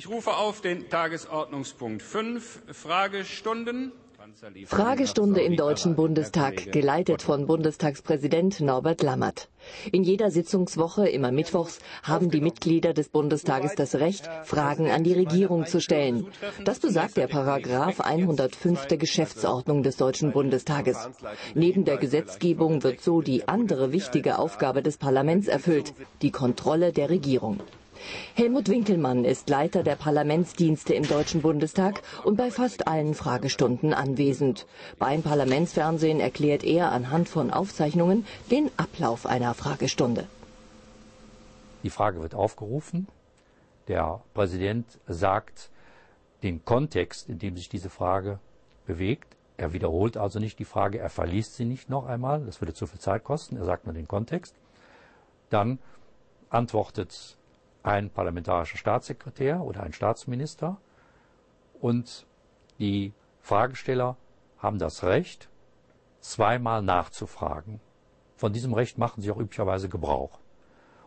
Ich rufe auf den Tagesordnungspunkt 5, Fragestunden. Fragestunde im Deutschen Bundestag, geleitet von Bundestagspräsident Norbert Lammert. In jeder Sitzungswoche, immer mittwochs, haben die Mitglieder des Bundestages das Recht, Fragen an die Regierung zu stellen. Das besagt der Paragraph 105 der Geschäftsordnung des Deutschen Bundestages. Neben der Gesetzgebung wird so die andere wichtige Aufgabe des Parlaments erfüllt, die Kontrolle der Regierung. Helmut Winkelmann ist Leiter der Parlamentsdienste im Deutschen Bundestag und bei fast allen Fragestunden anwesend. Beim Parlamentsfernsehen erklärt er anhand von Aufzeichnungen den Ablauf einer Fragestunde. Die Frage wird aufgerufen. Der Präsident sagt den Kontext, in dem sich diese Frage bewegt. Er wiederholt also nicht die Frage, er verliest sie nicht noch einmal, das würde zu viel Zeit kosten, er sagt nur den Kontext. Dann antwortet ein parlamentarischer Staatssekretär oder ein Staatsminister und die Fragesteller haben das Recht, zweimal nachzufragen. Von diesem Recht machen sie auch üblicherweise Gebrauch.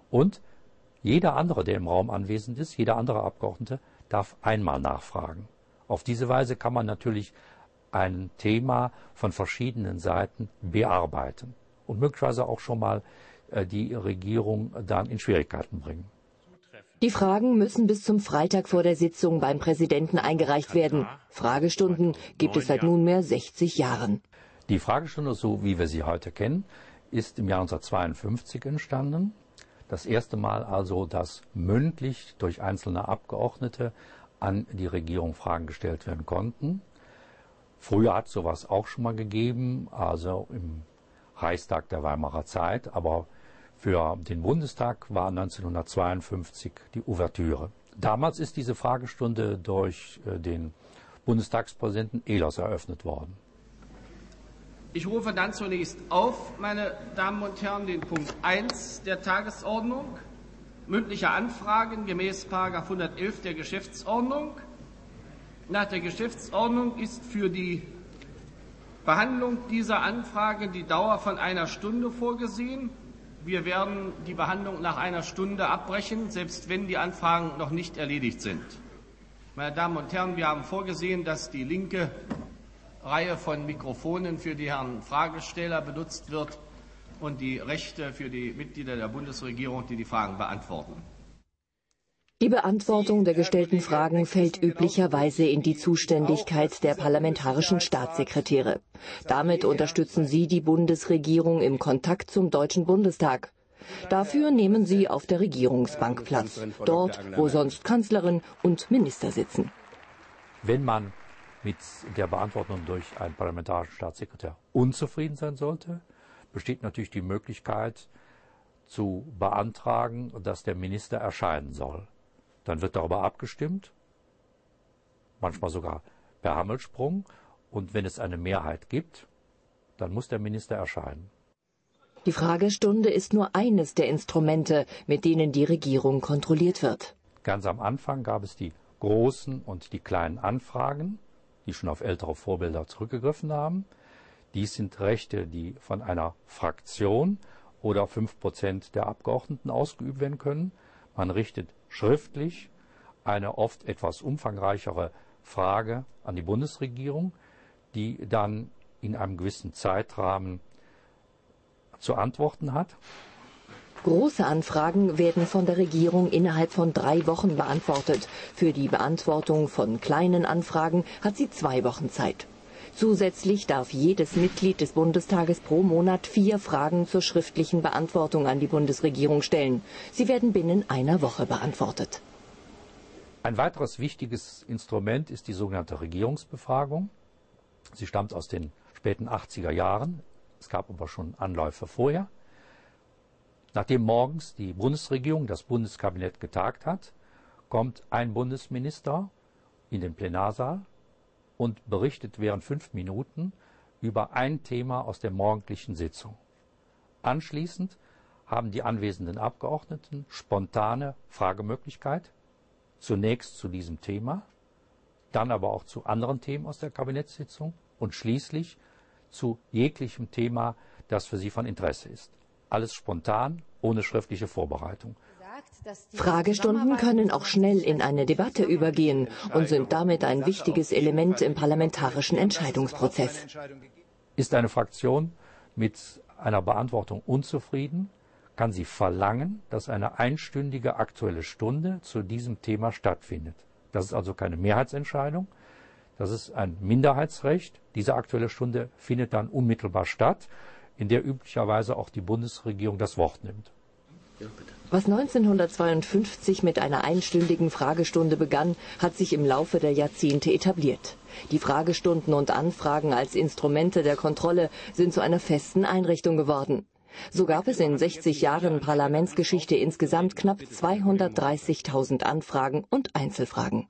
Und jeder andere, der im Raum anwesend ist, jeder andere Abgeordnete, darf einmal nachfragen. Auf diese Weise kann man natürlich ein Thema von verschiedenen Seiten bearbeiten und möglicherweise auch schon mal äh, die Regierung dann in Schwierigkeiten bringen. Die Fragen müssen bis zum Freitag vor der Sitzung beim Präsidenten eingereicht werden. Fragestunden gibt es seit nunmehr 60 Jahren. Die Fragestunde, so wie wir sie heute kennen, ist im Jahr 1952 entstanden. Das erste Mal also, dass mündlich durch einzelne Abgeordnete an die Regierung Fragen gestellt werden konnten. Früher hat es sowas auch schon mal gegeben, also im Reichstag der Weimarer Zeit, aber für den Bundestag war 1952 die Ouvertüre. Damals ist diese Fragestunde durch äh, den Bundestagspräsidenten Ehlers eröffnet worden. Ich rufe dann zunächst auf, meine Damen und Herren, den Punkt 1 der Tagesordnung. Mündliche Anfragen gemäß 111 der Geschäftsordnung. Nach der Geschäftsordnung ist für die Behandlung dieser Anfrage die Dauer von einer Stunde vorgesehen. Wir werden die Behandlung nach einer Stunde abbrechen, selbst wenn die Anfragen noch nicht erledigt sind. Meine Damen und Herren, wir haben vorgesehen, dass die linke Reihe von Mikrofonen für die Herren Fragesteller benutzt wird und die rechte für die Mitglieder der Bundesregierung, die die Fragen beantworten. Beantwortung der gestellten Fragen fällt üblicherweise in die Zuständigkeit der parlamentarischen Staatssekretäre. Damit unterstützen sie die Bundesregierung im Kontakt zum Deutschen Bundestag. Dafür nehmen sie auf der Regierungsbank Platz, dort, wo sonst Kanzlerin und Minister sitzen. Wenn man mit der Beantwortung durch einen parlamentarischen Staatssekretär unzufrieden sein sollte, besteht natürlich die Möglichkeit zu beantragen, dass der Minister erscheinen soll. Dann wird darüber abgestimmt, manchmal sogar per Hammelsprung. Und wenn es eine Mehrheit gibt, dann muss der Minister erscheinen. Die Fragestunde ist nur eines der Instrumente, mit denen die Regierung kontrolliert wird. Ganz am Anfang gab es die großen und die kleinen Anfragen, die schon auf ältere Vorbilder zurückgegriffen haben. Dies sind Rechte, die von einer Fraktion oder fünf Prozent der Abgeordneten ausgeübt werden können. Man richtet schriftlich eine oft etwas umfangreichere Frage an die Bundesregierung, die dann in einem gewissen Zeitrahmen zu antworten hat. Große Anfragen werden von der Regierung innerhalb von drei Wochen beantwortet. Für die Beantwortung von kleinen Anfragen hat sie zwei Wochen Zeit. Zusätzlich darf jedes Mitglied des Bundestages pro Monat vier Fragen zur schriftlichen Beantwortung an die Bundesregierung stellen. Sie werden binnen einer Woche beantwortet. Ein weiteres wichtiges Instrument ist die sogenannte Regierungsbefragung. Sie stammt aus den späten 80er Jahren. Es gab aber schon Anläufe vorher. Nachdem morgens die Bundesregierung, das Bundeskabinett getagt hat, kommt ein Bundesminister in den Plenarsaal und berichtet während fünf Minuten über ein Thema aus der morgendlichen Sitzung. Anschließend haben die anwesenden Abgeordneten spontane Fragemöglichkeit, zunächst zu diesem Thema, dann aber auch zu anderen Themen aus der Kabinettssitzung und schließlich zu jeglichem Thema, das für sie von Interesse ist. Alles spontan, ohne schriftliche Vorbereitung. Fragestunden können auch schnell in eine Debatte übergehen und sind damit ein wichtiges Element im parlamentarischen Entscheidungsprozess. Ist eine Fraktion mit einer Beantwortung unzufrieden, kann sie verlangen, dass eine einstündige aktuelle Stunde zu diesem Thema stattfindet. Das ist also keine Mehrheitsentscheidung, das ist ein Minderheitsrecht. Diese aktuelle Stunde findet dann unmittelbar statt, in der üblicherweise auch die Bundesregierung das Wort nimmt. Was 1952 mit einer einstündigen Fragestunde begann, hat sich im Laufe der Jahrzehnte etabliert. Die Fragestunden und Anfragen als Instrumente der Kontrolle sind zu einer festen Einrichtung geworden. So gab es in 60 Jahren Parlamentsgeschichte insgesamt knapp 230.000 Anfragen und Einzelfragen.